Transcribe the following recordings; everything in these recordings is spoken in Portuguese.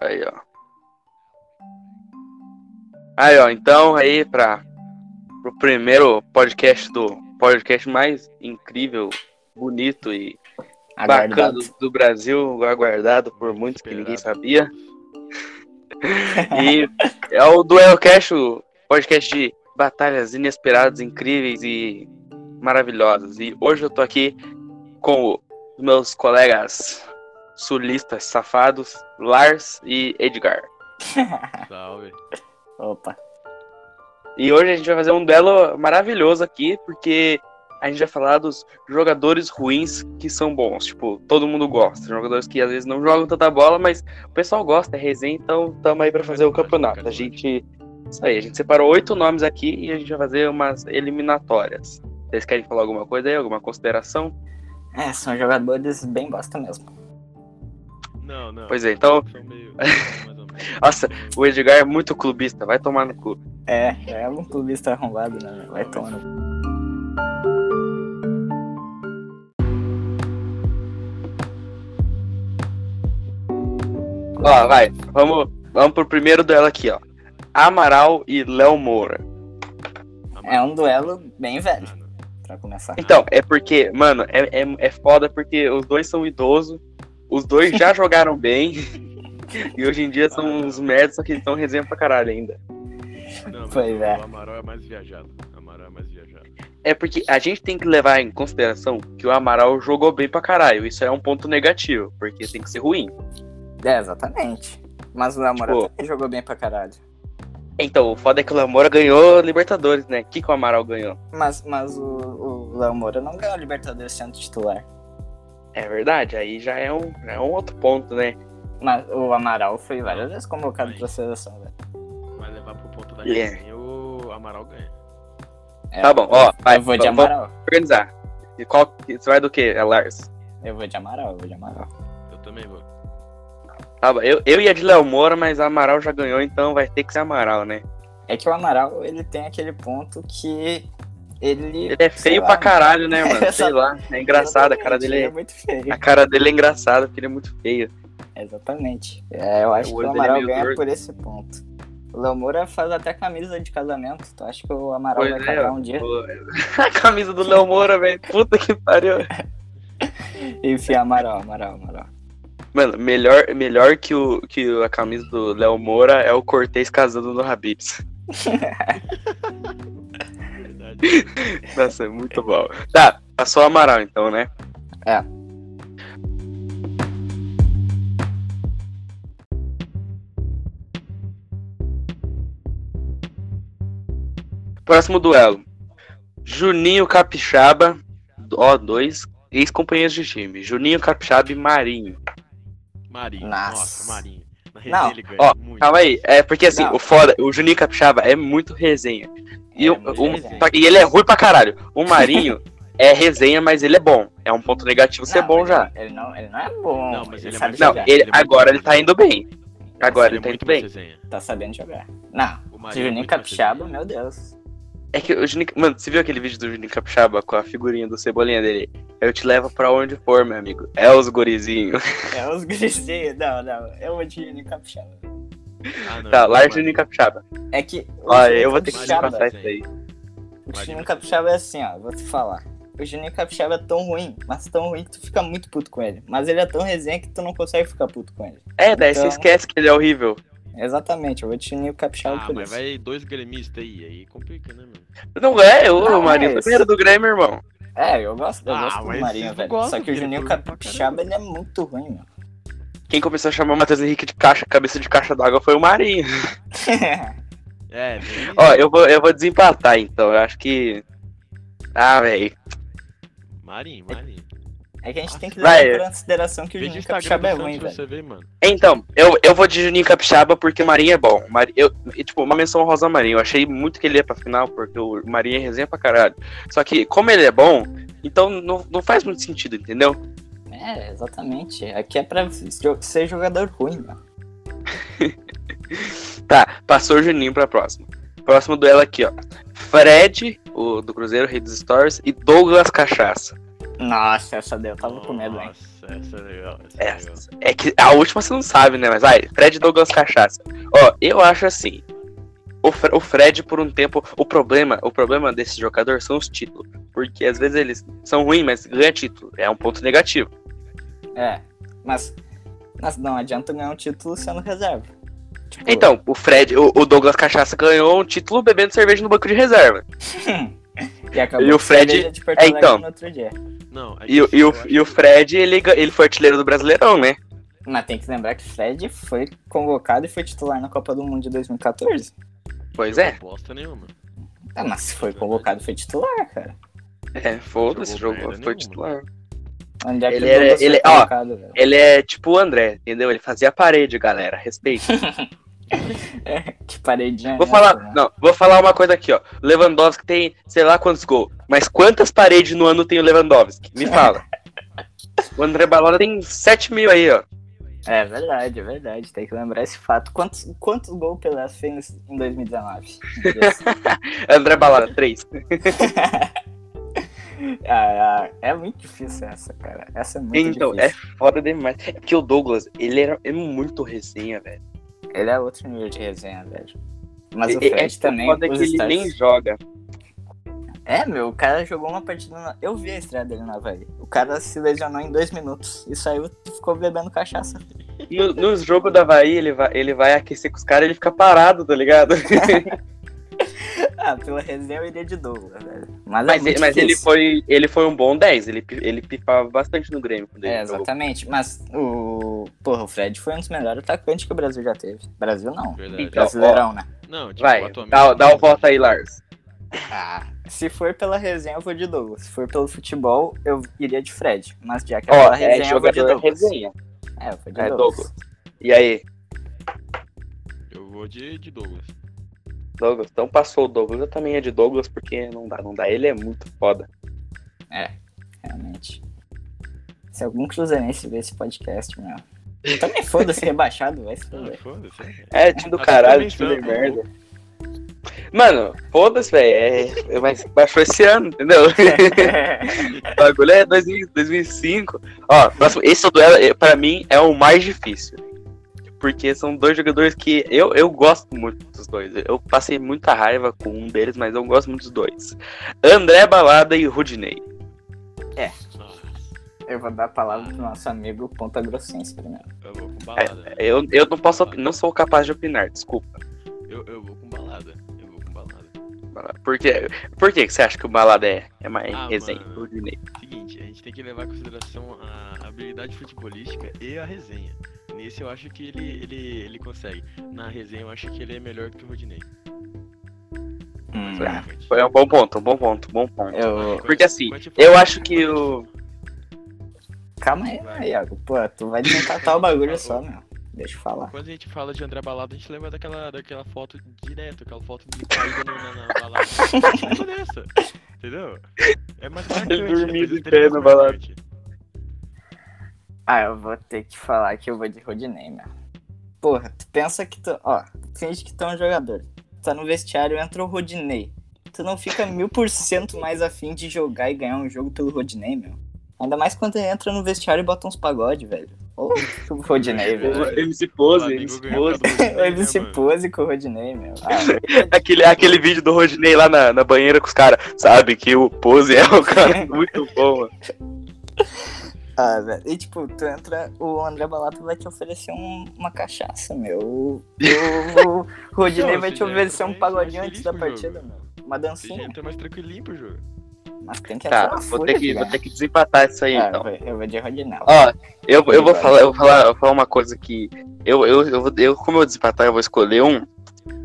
Aí, ó. Aí, ó. Então, aí, pra, pro primeiro podcast do podcast mais incrível, bonito e Aguardado. bacana do, do Brasil, aguardado por muitos que ninguém sabia. E é o Duelcast, o podcast de batalhas inesperadas, incríveis e maravilhosas. E hoje eu tô aqui com os meus colegas sulistas safados, Lars e Edgar. Salve. Opa. E hoje a gente vai fazer um duelo maravilhoso aqui, porque a gente vai falar dos jogadores ruins que são bons. Tipo, todo mundo gosta. Jogadores que às vezes não jogam tanta bola, mas o pessoal gosta, é resenha, então tamo aí pra fazer o campeonato. A gente. Isso aí, a gente separou oito nomes aqui e a gente vai fazer umas eliminatórias. Vocês querem falar alguma coisa aí? Alguma consideração? É, são jogadores bem bosta mesmo. Não, não. Pois é, então- meio-. Nossa, o Edgar é muito clubista, vai tomar no cu. É, é um clubista arrombado, né? Vai tomando. Ó, vai, vamos, vamos pro primeiro duelo aqui, ó. Amaral e Léo Moura. É um duelo bem velho, pra começar. Então, é porque, mano, é, é, é foda porque os dois são idosos, os dois já jogaram bem, e hoje em dia são uns merdas, só que estão resenha pra caralho ainda. Não, Pois o é. Amaral é mais viajado. O Amaral é mais viajado. É porque a gente tem que levar em consideração que o Amaral jogou bem pra caralho. Isso é um ponto negativo, porque tem que ser ruim. É, exatamente. Mas o Namora Tipo- também jogou bem pra caralho. Então, o foda é que o Lamora ganhou Libertadores, né? O que, que o Amaral ganhou? Mas, mas o, o Léo Moura não ganhou a Libertadores sendo titular. É verdade, aí já é um, já é um outro ponto, né? Mas o Amaral foi várias vezes convocado pra seleção, velho. Mas levar pro ponto da Yeah. resenha, o Amaral ganha. É, Tá bom, ó, vai, eu vou de Amaral. Organizar. E qual, você vai do quê? É Lars? Eu vou de Amaral, eu vou de Amaral. Eu também vou. Tá bom, eu, eu ia de Léo Moura, mas o Amaral já ganhou, então vai ter que ser Amaral, né? É que o Amaral, ele tem aquele ponto que ele... Ele é feio lá, pra caralho, né, mano? Sei lá. É engraçado, a cara dele ele é. é muito feio. A cara dele é engraçada, porque ele é muito feio. Exatamente. É, eu acho O que o é Amaral meio ganha por esse ponto. O Léo Moura faz até camisa de casamento. Tu acha que o Amaral Pois vai é, casar um dia? Pô, A camisa do Léo Moura, velho. Puta que pariu. Enfim, Amaral, Amaral, Amaral. Mano, melhor, melhor que, o, que a camisa do Léo Moura é o Cortez casando no Habibs. Nossa, é muito bom. Tá, passou o Amaral então, né? É. Próximo duelo. Juninho Capixaba, ó, dois ex-companheiros de time. Juninho Capixaba e Marinho. Marinho. Nossa. Nossa, Marinho. Na Não. resenha ele ganha Ó, muito. Calma aí, é porque assim, Não. o foda, o Juninho Capixaba é muito resenha. E, É o- o- resenha. e ele é ruim pra caralho. O Marinho é resenha, mas ele é bom. É um ponto negativo ser Não, bom ele- já. Ele não, ele não é bom. Não, mas ele é sabe mais Não, jogar. Ele ele, é agora bom. ele tá indo bem. Agora Ele ele é tá indo bem. resenha. Tá sabendo jogar. Não, O é Juninho mais Capixaba, meu Deus. É que o Juninho. Mano, você viu aquele vídeo do Juninho Capixaba com a figurinha do Cebolinha dele? Eu te levo pra onde for, meu amigo. É os gurizinhos. É os grisinhos. Não, não. Eu vou de Juninho Capixaba. Ah, não, Tá, eu lá é vou Juninho Marinho. Capixaba. É que. o Olha, eu vou ter que te passar isso aí. O Juninho Capixaba é assim, ó, vou te falar. O Juninho Capixaba é tão ruim, mas tão ruim que tu fica muito puto com ele. Mas ele é tão resenha que tu não consegue ficar puto com ele. É, daí você Então- esquece que ele é horrível. Exatamente, eu vou de Juninho Capixaba Ah, por mas isso. vai dois gremistas aí, aí complica, né, mano? Não é, o Não, Marinho mas- também era do Grêmio, irmão. É, eu gosto, eu Ah, gosto do Marinho, velho. Só que o ele Juninho Capixaba, ele é muito ruim, mano. Quem começou a chamar o Matheus Henrique de caixa, cabeça de caixa d'água foi o Marinho. É, bem Ó, eu vou, eu vou desempatar então. Eu acho que. Ah, velho. Marinho, Marinho. É que a gente tem que levar em consideração que o Juninho Instagram Capixaba do é ruim, velho. Então, eu, eu vou de Juninho Capixaba porque o Marinho é bom. O Mari- eu, tipo, uma menção rosa Marinho. Eu achei muito que ele ia pra final, porque o Marinho é resenha pra caralho. Só que, como ele é bom, então não, não faz muito sentido, entendeu? É, exatamente. Aqui é pra ser jogador ruim, mano. Tá, passou o Juninho pra próxima. Próximo duelo aqui, ó. Fred, o do Cruzeiro, Rei dos Stories, e Douglas Cachaça. Nossa, essa daí eu tava com medo, hein? Nossa, essa é legal. Essa é legal. É que a última você não sabe, né? Mas vai, Fred Douglas Cachaça. Ó, eu acho assim. O, Fre- o Fred, por um tempo, o problema, o problema desse jogador são os títulos. Porque às vezes eles são ruins, mas ganha título. É um ponto negativo. É, mas, mas não adianta ganhar um título sendo reserva. Tipo, Então, o Fred, o, o Douglas Cachaça ganhou um título bebendo cerveja no banco de reserva. e, acabou e o Fred- é, então. no outro dia. Não, é E, o- que e, o, e o Fred, ele, ele foi artilheiro do Brasileirão, né? Mas tem que lembrar que Fred foi convocado e foi titular na Copa do Mundo de 2014. Pois é. Bosta nenhuma. Ah, mas se foi convocado, foi titular, cara. É, foda-se, Jogou jogou, foi nenhuma. titular. É que Ele era- ele- ó? Ele é tipo o André, entendeu? Ele fazia parede, galera. Respeito. Que paredinha. Vou é falar, né? não, vou falar uma coisa aqui, ó. Lewandowski tem, sei lá quantos gols, mas quantas paredes no ano tem o Lewandowski? Me fala. o André Balada tem 7 mil aí, ó. É verdade, é verdade. Tem que lembrar esse fato. Quantos, quantos gols Pelé fez em 2019? André Balada, 3. ah, ah, é muito difícil essa, cara. Essa é muito Então, é difícil. foda demais. É porque o Douglas, ele era é muito resenha, velho. Ele é outro nível de resenha, velho. Mas o É- é Fred também. foda que ele nem joga. É, meu, o cara jogou uma partida. Na... Eu vi a estreia dele na Havaí. O cara se lesionou em dois minutos e saiu e ficou bebendo cachaça. No, nos jogos da Havaí, ele vai, ele vai aquecer com os caras ele fica parado, tá ligado? Ah, pela resenha eu iria de Douglas, velho. Mas, é Mas, muito ele, mas ele, foi, ele foi um bom 10, ele, ele pipava bastante no Grêmio. Quando ele É, jogou. exatamente. Mas o. Porra, o Fred foi um dos melhores atacantes que o Brasil já teve. Brasil não. Verdade. Então, Brasileirão, né? Não, tipo, Vai, dá, dá o voto aí, Lars. Ah, se for pela resenha, eu vou de Douglas. Se for pelo futebol, eu iria de Fred. Mas já que é pela é resenha, eu vou de jogador Douglas. resenha. É, eu vou de É, Douglas. Douglas. E aí, Eu vou de, de Douglas. Douglas? Então passou o Douglas. Eu também é de Douglas, porque não dá, não dá. Ele é muito foda. Realmente. Se algum cruzeirense ver esse podcast, meu. Também foda-se rebaixado, vai se Ah, foder. foda-se. É, time do caralho, time de merda. Mano, foda-se, velho. É, mas baixou esse ano, entendeu? o bagulho é 2000, 2005. Ó, próximo, esse duelo, é, pra mim, é o mais difícil. Porque são dois jogadores que eu, eu gosto muito dos dois. Eu passei muita raiva com um deles, mas eu gosto muito dos dois. André Balada e Rudinei. Nossa, Eu vou dar a palavra pro nosso amigo Ponta Grossense primeiro. eu vou com balada. É, eu, eu não posso, não sou capaz de opinar, desculpa. Eu, eu vou com balada. Eu vou com balada. Por que, por que que você acha que o Balada é, é mais Ah, resenha? mano. Rudinei? Seguinte, a gente tem que levar em consideração a habilidade futebolística e a resenha. Nesse eu acho que ele, ele, ele consegue. Na resenha eu acho que ele é melhor que o Rodinei. Hum. Foi um bom ponto, um bom ponto, um bom ponto. eu... Porque assim, eu acho que o. Calma aí, né, Iago. Pô, tu vai desencatar o bagulho só, meu. Deixa eu falar. Quando a gente fala de André Balada, a gente lembra daquela, daquela foto direto, aquela foto de caída na, na balada. Lembra dessa, entendeu? É mais marcante. dormindo é em pé na balada. marcante. Ah, eu vou ter que falar que eu vou de Rodinei, meu. Porra, tu pensa que tu. Ó, finge que tu é um jogador. Tá no vestiário, entra o Rodinei. Tu não fica mil por cento mais afim de jogar e ganhar um jogo pelo Rodinei, meu. Ainda mais quando ele entra no vestiário e bota uns pagode, velho. Ô, o Rodinei, velho. MC Pose, MC Pose. né, MC? Pose com o Rodinei, meu. Ah, Aquele, aquele vídeo do Rodinei lá na, na banheira com os caras. Sabe que o Pose é um cara muito bom, mano. Ah, velho. E tipo, tu entra, o André Balato vai te oferecer um- uma cachaça, meu. O, o, o Rodinei Não, vai te oferecer um mais- pagodinho antes da partida, jogo. meu. Uma dancinha. entra mais tranquilinho pro jogo. Mas tem que Tá, vou fúria, ter, que, vou ter que desempatar isso aí, Ah, então. eu vou- de Rodinei. Ó, eu, eu vou falar, eu vou falar, eu vou falar uma coisa que. Eu, eu, eu, vou- eu, como eu desempatar, eu vou escolher um.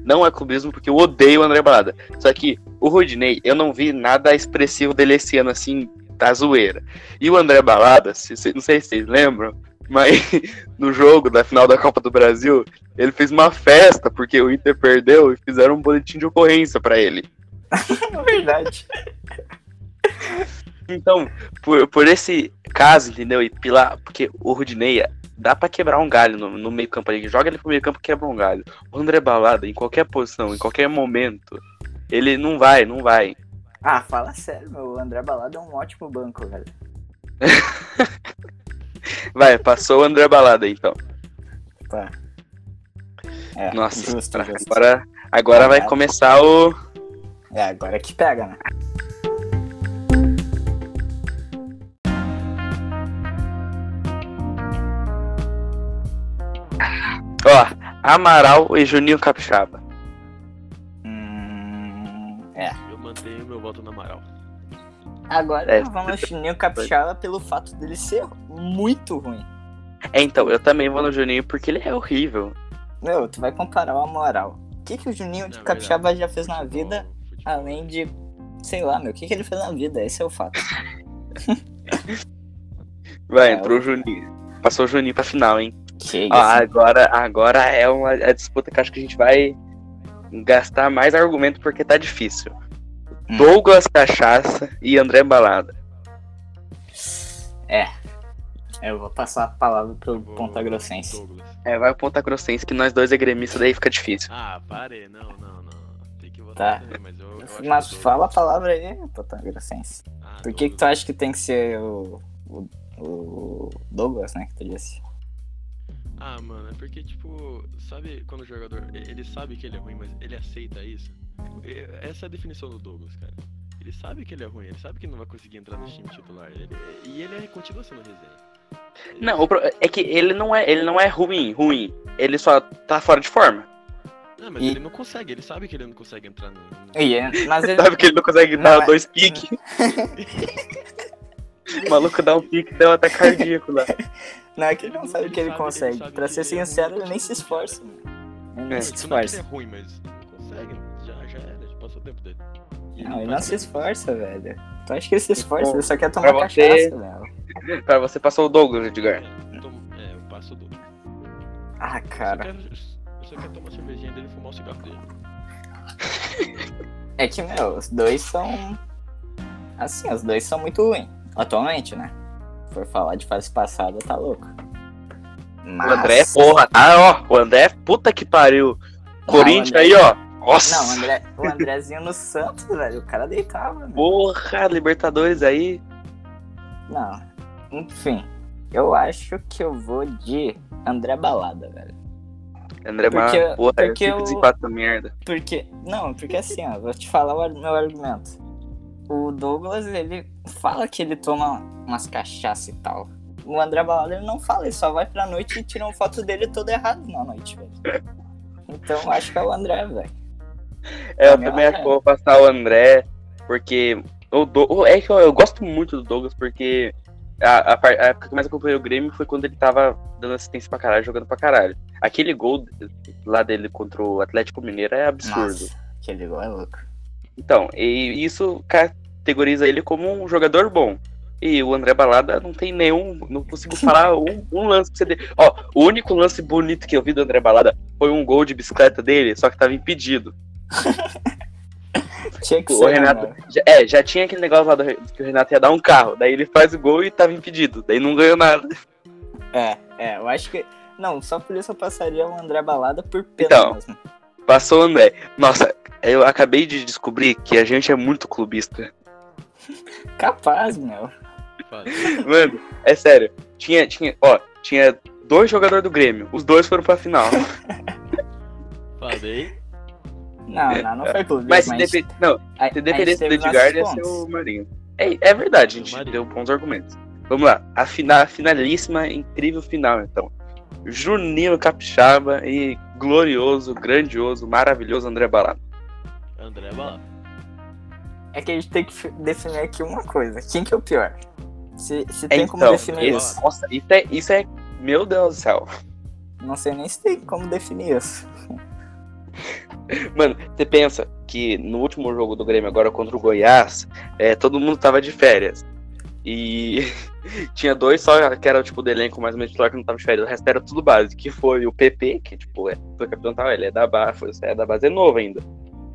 Não é clubismo, porque eu odeio o André Balada. Só que o Rodinei, eu não vi nada expressivo dele esse ano, assim, da zoeira. E o André Balada, se, se- não sei se vocês lembram, mas no jogo da final da Copa do Brasil, ele fez uma festa porque o Inter perdeu e fizeram um boletim de ocorrência pra ele. É verdade. Então, por, por esse caso, entendeu? E pela, porque o Rudinei dá pra quebrar um galho no, no meio campo ali. Joga ele pro meio campo e quebra um galho. O André Balada, em qualquer posição, em qualquer momento, ele não vai, não vai. Ah, fala sério, meu. O André Balada é um ótimo banco, velho. Vai, passou o André Balada então. Tá. É, Nossa, justo, pra- justo. agora, agora vai começar o. É, agora que pega, né? Ó, Amaral e Juninho Capixaba. Agora É. vamos no Chininho Capixaba pelo fato dele ser muito ruim. É, então, eu também vou no Juninho porque ele é horrível. Meu, tu vai comparar o moral. O que, que o Juninho de Na Capixaba verdade, já fez na vida, além de. Sei lá, meu, o que, que ele fez na vida? Esse é o fato. Vai, É, entrou o Juninho. Passou o Juninho pra final, hein? Que Ó, agora, agora é uma é disputa que eu acho que a gente vai gastar mais argumento porque tá difícil. Hum. Douglas Cachaça e André Balada. Eu vou passar a palavra pro Vou- Ponta Grossense. Douglas. É, vai o Ponta Grossense que nós dois é gremista, daí fica difícil. Ah, parei. Não, não, não. Tem que votar Tá. também, mas eu, eu Mas fala a palavra aí, Ponta Grossense. Ah, Por que, que tu acha que tem que ser o, o, o Douglas, né? Que tu disse? Ah, mano, é porque, tipo, sabe quando o jogador. Ele sabe que ele é ruim, mas ele aceita isso? Essa é a definição do Douglas, cara. Ele sabe que ele é ruim, ele sabe que não vai conseguir entrar no time titular. ele- e ele é- continua sendo resenha. Ele- Não, o pro- é que ele não é, ele não é ruim, ruim. Ele só tá fora de forma. Não, mas E- ele não consegue, ele sabe que ele não consegue entrar no. no- E, mas ele, Sabe que ele não consegue dar é- dois piques. o maluco dá um pique, deu até cardíaco lá. não é que ele não sabe que ele sabe- consegue. pra ser é sincero, ele nem se esforça. É, nem se Isso não é esforça. é ruim, mas não consegue. Já, já era, já passou o tempo dele. E Não, ele não se esforça, velho. Tu acha que ele se esforça? Ele só quer tomar você- cachaça, velho. Pra você passou o Douglas, Edgar. É, é, eu passo o Douglas. Ah, Eu só cara. quero- Eu só quero tomar a cervejinha dele e fumar o cigarro dele. É que, meu, os dois são. Assim, os dois são muito ruins. Atualmente, né? Se for falar de fase passada, tá louco. Mas... O André, porra, ah, ó, o André, puta que pariu. Corinthians André- aí, ó. Nossa. Não, o, André, o Andrezinho no Santos, velho. O cara deitava, meu. Porra, Libertadores aí. Não. Enfim, eu acho que eu vou de André Balada, velho. André Porque- Mar... Porra, eu porque fico o- desempate essa merda. Porque. Não, porque assim, ó, vou te falar o meu argumento. O Douglas, ele fala que ele toma umas cachaças e tal. O André Balada, ele não fala, ele só vai pra noite e tira uma foto dele todo errado na noite, velho. Então acho que é o André, velho. É, eu Meu também acho que eu vou passar o André, porque. O Do... É que eu, eu gosto muito do Douglas, porque a, a, a época que mais acompanhei o Grêmio foi quando ele tava dando assistência pra caralho, jogando pra caralho. Aquele gol lá dele contra o Atlético Mineiro é absurdo. Nossa, aquele gol é louco. Então, e isso categoriza ele como um jogador bom. E o André Balada não tem nenhum. Não consigo falar um, um lance pra você ter. Ó, o único lance bonito que eu vi do André Balada foi um gol de bicicleta dele, só que tava impedido. Tinha que O ser, né, Renato. já- é, já tinha aquele negócio lá do, que o Renato ia dar um carro. Daí ele faz o gol e tava impedido. Daí não ganhou nada. É, é, eu acho que. Não, só por isso eu passaria o André Balada por pena Então. mesmo. Passou o André. Nossa, eu acabei de descobrir que a gente é muito clubista. Capaz, meu. Mano, é sério. Tinha, tinha, ó, tinha dois jogadores do Grêmio. Os dois foram pra final. Falei. Não, não, não foi clube. Mas se, depe... não, a- se dependesse do Edgar, ia ser o Marinho. É, é verdade, a gente deu bons argumentos. Vamos lá, a, fina, a finalíssima, incrível final, então. Juninho Capixaba e glorioso, grandioso, maravilhoso André Balada. André Bala. É que a gente tem que fi- definir aqui uma coisa. Quem que é o pior? Se, se tem como Então, definir esse- isso. Nossa, isso é, isso é. Meu Deus do céu. Não sei nem se tem como definir isso. Mano, você pensa que no último jogo do Grêmio, agora contra o Goiás, é, todo mundo tava de férias. E tinha dois só que era tipo do elenco mais ou menos titular que não tava de férias. O resto era tudo base, que foi o PP, que tipo, é, foi capitão tal, ele é da base, foi, é da base é novo ainda.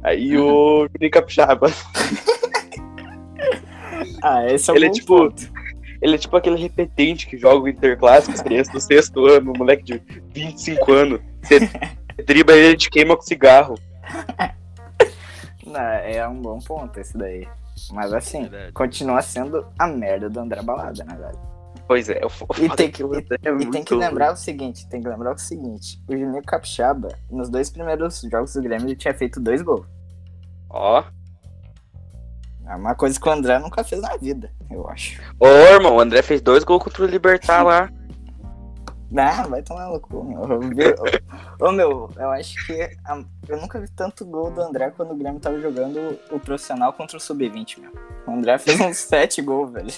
Aí o Juninho Capixaba. Ah, esse é o Ele é bom tipo- ponto. Ele é tipo aquele repetente que joga o Interclássico, as crianças do sexto ano, um moleque de 25 anos. Você dribla ele, te queima com cigarro. Não, é um bom ponto esse daí. Mas assim, Verdade. continua sendo a merda do André Balada, né, velho? Pois é, eu E tem que, o e, é e tem que lembrar o seguinte, tem que lembrar o seguinte, o Juninho Capixaba, nos dois primeiros jogos do Grêmio, ele tinha feito dois gols. Ó. É uma coisa que o André nunca fez na vida, eu acho. Ô, irmão, o André fez dois gols contra o Libertar lá. Não, vai tomar no cu, meu. Ô, meu, eu acho que a- eu nunca vi tanto gol do André quando o Grêmio tava jogando o profissional contra o Sub-20, meu. O André fez uns sete gols, velho.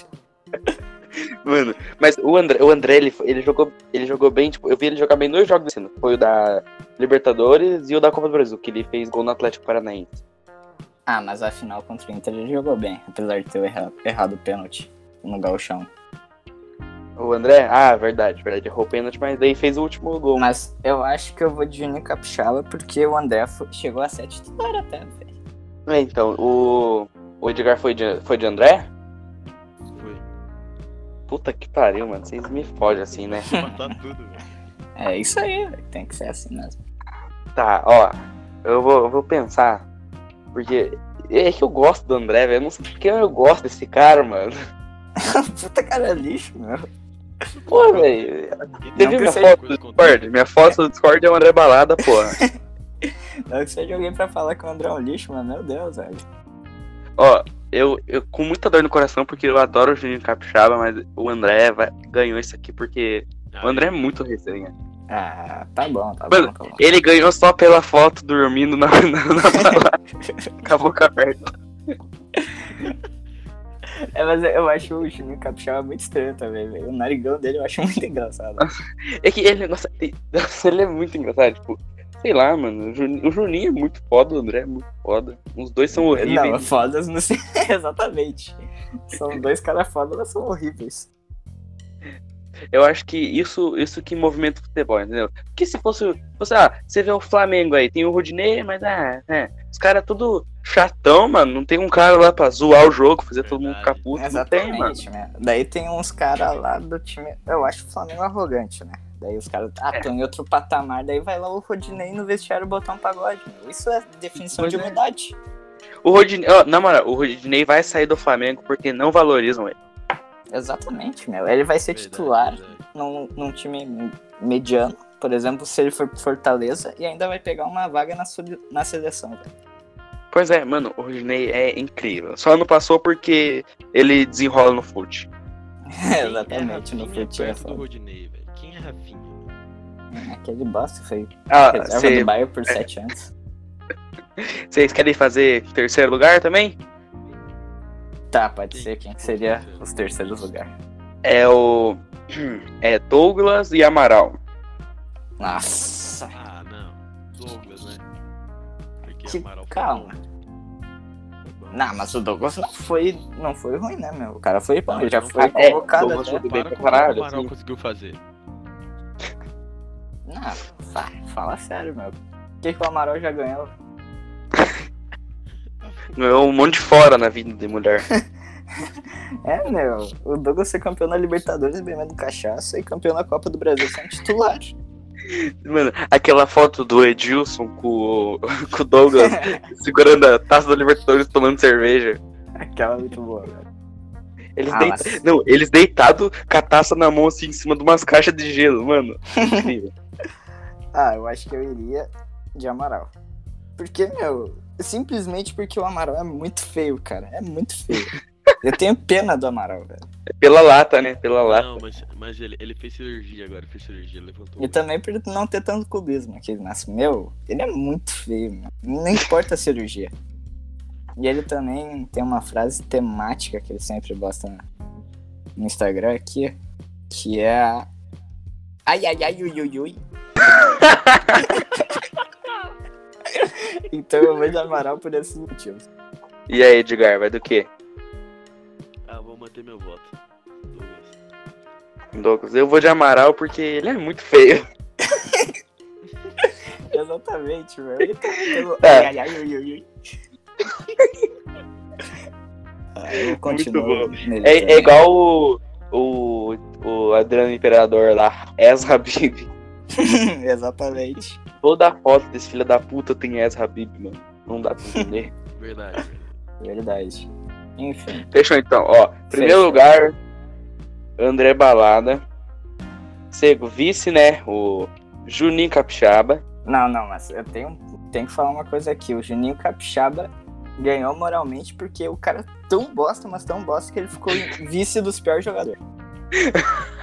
Mano, mas o André, o André ele, ele, jogou, ele jogou bem, tipo, eu vi ele jogar bem dois jogos desse ano. Foi o da Libertadores e o da Copa do Brasil, que ele fez gol no Atlético Paranaense. Ah, mas a final contra o Inter ele jogou bem, apesar de ter erra- errado o pênalti no gauchão. O André? Ah, verdade, verdade. Errou o pênalti, mas daí fez o último gol. Mas eu acho que eu vou de Juninho Capixaba porque o André fo- chegou a ser titular até, velho. É, então, o, o Edgar foi de, foi de André? Foi. Puta que pariu, mano. Vocês me fodem assim, né? Tudo, velho. É isso aí, velho. Tem que ser assim mesmo. Tá, ó. Eu vou, eu vou pensar. Porque é que eu gosto do André, velho. Eu não sei porque eu gosto desse cara, mano. Puta cara lixo, meu. Pô, velho. Que minha foto do Discord? Minha foto do Discord é o André Balada, porra. Não que seja alguém pra falar que o André é um lixo, mas meu Deus, velho. Ó, eu, eu com muita dor no coração, porque eu adoro o Juninho Capixaba, mas o André vai- ganhou isso aqui porque o André é muito resenha. Ah, tá bom, tá Mano, bom, tá bom. Ele ganhou só pela foto dormindo na, na, na balada, com a boca aberta. É, mas eu acho o Juninho Capixaba muito estranho também, velho. O narigão dele eu acho muito engraçado. É que ele, nossa, ele, nossa, ele é muito engraçado, tipo, sei lá, mano, o Juninho, é muito foda, o André é muito foda. Os dois são Não, horríveis. fodas não sei. Exatamente. São dois caras fodas, mas são horríveis. Eu acho que isso, isso que movimenta o futebol, entendeu? Porque se fosse, fosse, ah, você vê o Flamengo aí, tem o Rodinei, mas ah, é, os caras tudo chatão, mano, não tem um cara lá pra zoar o jogo, fazer todo mundo ficar Verdade. puto, não tem. Exatamente, né? Daí tem uns caras lá do time. Eu acho o Flamengo arrogante, né? Daí os caras, ah, É. estão em outro patamar, daí vai lá o Rodinei no vestiário botar um pagode, meu. Isso é definição Pois de é. humildade. O Rodinei, ó, na moral, o Rodinei vai sair do Flamengo porque não valorizam ele. Exatamente, meu. Ele vai ser Verdade, titular verdade. num, num time mediano, por exemplo, se ele for pro Fortaleza, e ainda vai pegar uma vaga na, sub- na seleção, velho. Pois é, mano, o Rodinei é incrível. Só não passou porque ele desenrola no fute. Quem Exatamente, é no perto do Rodinei, velho? Quem é Rafinha? Aquele bosta foi Ah, reserva cê- do Bayern por sete anos. vocês querem fazer terceiro lugar também? Tá, pode ser quem que seria os terceiros lugares. É o. É Douglas e Amaral. Nossa, Ah, não. Douglas, né? Porque que Amaral foi calma. Foi. Não, mas o Douglas não foi, não foi ruim, né, meu? O cara foi bom, Não, ele já foi. É, convocado Douglas até. foi bem Para pra com o que caralho, o Amaral assim. conseguiu fazer. Não, fa- fala sério, meu. O que, que o Amaral já ganhou? Ganhou um monte de fora na vida de mulher. É, meu. O Douglas foi campeão na Libertadores bebendo cachaça e campeão na Copa do Brasil sendo titular. Mano, aquela foto do Edilson com o, com o Douglas segurando a taça da Libertadores tomando cerveja. Aquela é muito boa, velho. Eles, Ah, deita- mas- Não, eles deitados com a taça na mão assim em cima de umas caixas de gelo, mano. Incrível. Ah, eu acho que eu iria de Amaral. Porque, meu, simplesmente porque o Amaral é muito feio, cara. É muito feio. Eu tenho pena do Amaral, velho. É pela lata, né? Pela lata. Não, mas, mas ele, ele fez cirurgia agora, fez cirurgia, levantou. E também por não ter tanto clubismo aqui. Mas, meu, ele é muito feio, meu. Não importa a cirurgia. E ele também tem uma frase temática que ele sempre gosta no Instagram aqui, que é. Ai, ai, ai, ui, ui, ui. então eu vou de Amaral por esses motivos. E aí, Edgar, vai do quê? Ah, vou manter meu voto. Douglas. Douglas, eu vou de Amaral porque ele é muito feio. Exatamente, meu. Ele pegou... É. Ai, ai, ai. Ah, continuo nele É, é igual o, o, o Adriano Imperador lá, Ezra Habib. Exatamente. Toda foto desse filho da puta tem Ezra Habib, mano. Não dá pra entender. Verdade. Verdade. Enfim. Fechou então, ó. Primeiro Fechou. lugar, André Balada. Sego, vice, né? O Juninho Capixaba. Não, não, mas eu tenho, tenho que falar uma coisa aqui. O Juninho Capixaba ganhou moralmente porque o cara é tão bosta, mas tão bosta que ele ficou vice dos piores jogadores.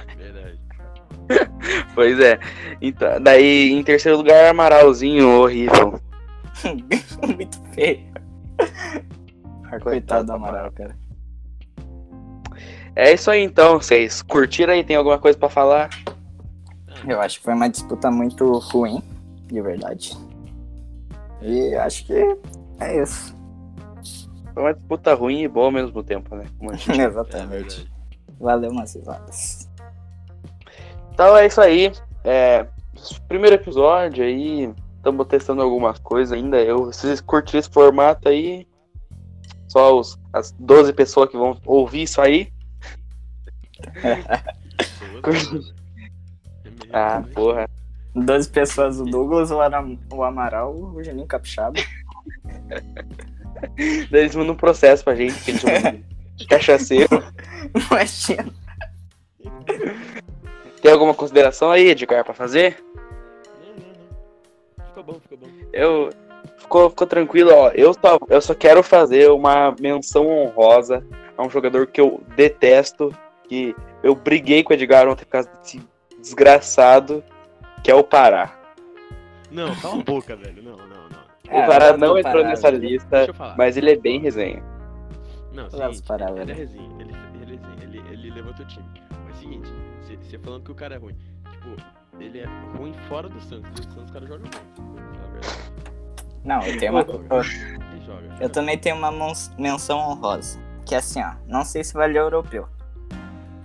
Pois é. Então, daí, em terceiro lugar, Amaralzinho, horrível. Muito feio. Coitado do Amaral, cara. É isso aí então, vocês curtiram aí? Tem alguma coisa pra falar? Eu acho que foi uma disputa muito ruim, de verdade. E acho que é isso. Foi uma disputa ruim e boa ao mesmo tempo, né? Como a gente- É Exatamente. verdade. Valeu umas risadas. Então é isso aí. É, primeiro episódio aí. Estamos testando algumas coisas ainda. Eu, se vocês curtirem esse formato aí, só os, as 12 pessoas que vão ouvir isso aí. Ah, porra. 12 pessoas, o Douglas, o, Ara- o Amaral, o Juninho Capixaba. Daí eles mandam um processo pra gente, que a gente de cachaceiro. Imagina. Tem alguma consideração aí, Edgar, pra fazer? Não, não, não. Ficou bom, ficou bom. Eu. Ficou, ficou tranquilo, ó. Eu só, eu só quero fazer uma menção honrosa a um jogador que eu detesto, que eu briguei com o Edgar ontem por causa desse desgraçado, que é o Pará. Não, cala a boca, velho. Não, não, não. É, o Pará não entrou parar, nessa velho. lista, mas ele é bem resenha. Não, seguinte, parar, ele é resenha, ele, ele, é resenha, ele, ele levou teu time. Mas seguinte, você falando que o cara é ruim. Tipo, ele é ruim fora do Santos. Do Santos o cara joga. Não, eu tenho uma. eu- também tenho uma menção honrosa. Que é assim, ó. Não sei se vale europeu.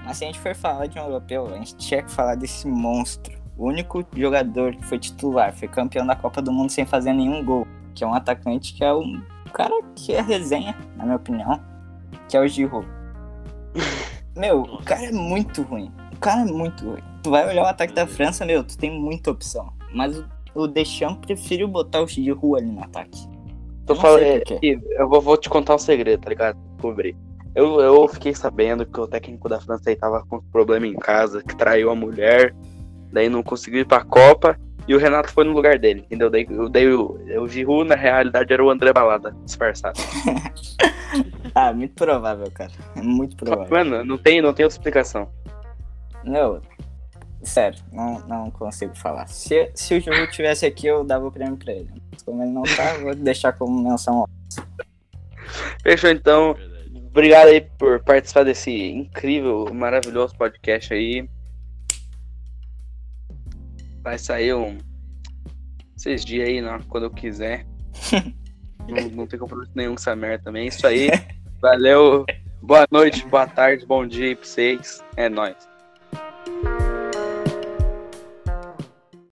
Mas se a gente for falar de um europeu, a gente tinha que falar desse monstro. O único jogador que foi titular, foi campeão da Copa do Mundo sem fazer nenhum gol. Que é um atacante que é um cara que é resenha, na minha opinião. Que é o Giroud. Meu, o cara é muito ruim. O cara é muito. Tu vai olhar o ataque da França, meu, tu tem muita opção. Mas o, Deschamps preferiu botar o Giroud ali no ataque. Tô falando, é, eu vou, vou te contar um segredo, tá ligado? Descobri. Eu, eu fiquei sabendo que o técnico da França aí tava com problema em casa, que traiu a mulher, daí não conseguiu ir pra Copa, e o Renato foi no lugar dele, entendeu? Daí, daí o, o Giroud, na realidade, era o André Balada, disfarçado. Ah, muito provável, cara. É muito provável. Mano, não tem, não tem outra explicação. Não, sério, não, não consigo falar. Se, se o Giroud tivesse aqui, eu dava o prêmio pra ele. Mas como ele não tá, eu vou deixar como menção. Fechou então. Obrigado aí por participar desse incrível, maravilhoso podcast aí. Vai sair um. Esses dias aí, não, quando eu quiser. não, não tem compromisso nenhum com essa merda também. Isso aí. Valeu. Boa noite, boa tarde, bom dia aí pra vocês. É nóis.